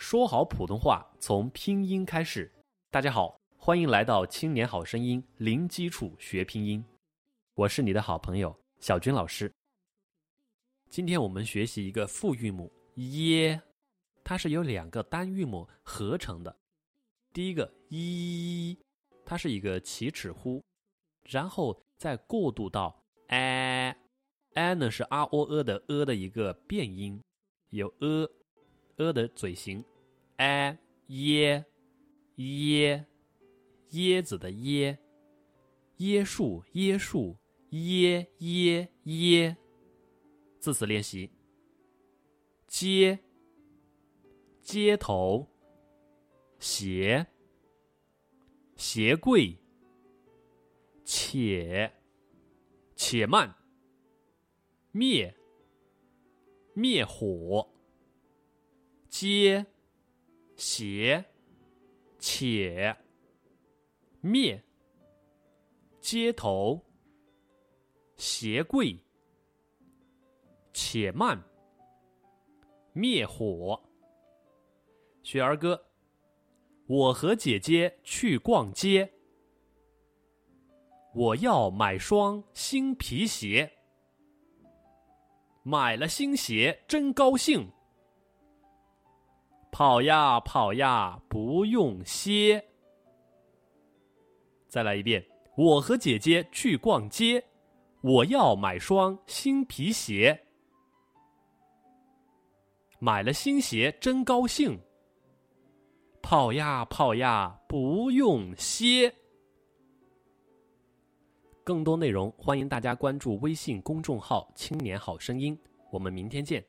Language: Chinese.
说好普通话从拼音开始。大家好，欢迎来到《青年好声音》，零基础学拼音。我是你的好朋友小军老师。今天我们学习一个复韵母耶，它是由两个单韵母合成的。第一个一，它是一个起齿呼，然后再过渡到 a，a 呢是 r o e 的 e 的一个变音，有 e 的嘴型。a 耶耶椰子的椰，椰树椰树椰，椰，椰。字词练习：街街头，鞋鞋柜，且且慢，灭灭火，街。鞋，且，灭，街头，鞋柜，且慢，灭火。学儿歌，我和姐姐去逛街，我要买双新皮鞋，买了新鞋真高兴。跑呀跑呀，不用歇。再来一遍，我和姐姐去逛街，我要买双新皮鞋。买了新鞋真高兴。跑呀跑呀，不用歇。更多内容，欢迎大家关注微信公众号“青年好声音”。我们明天见。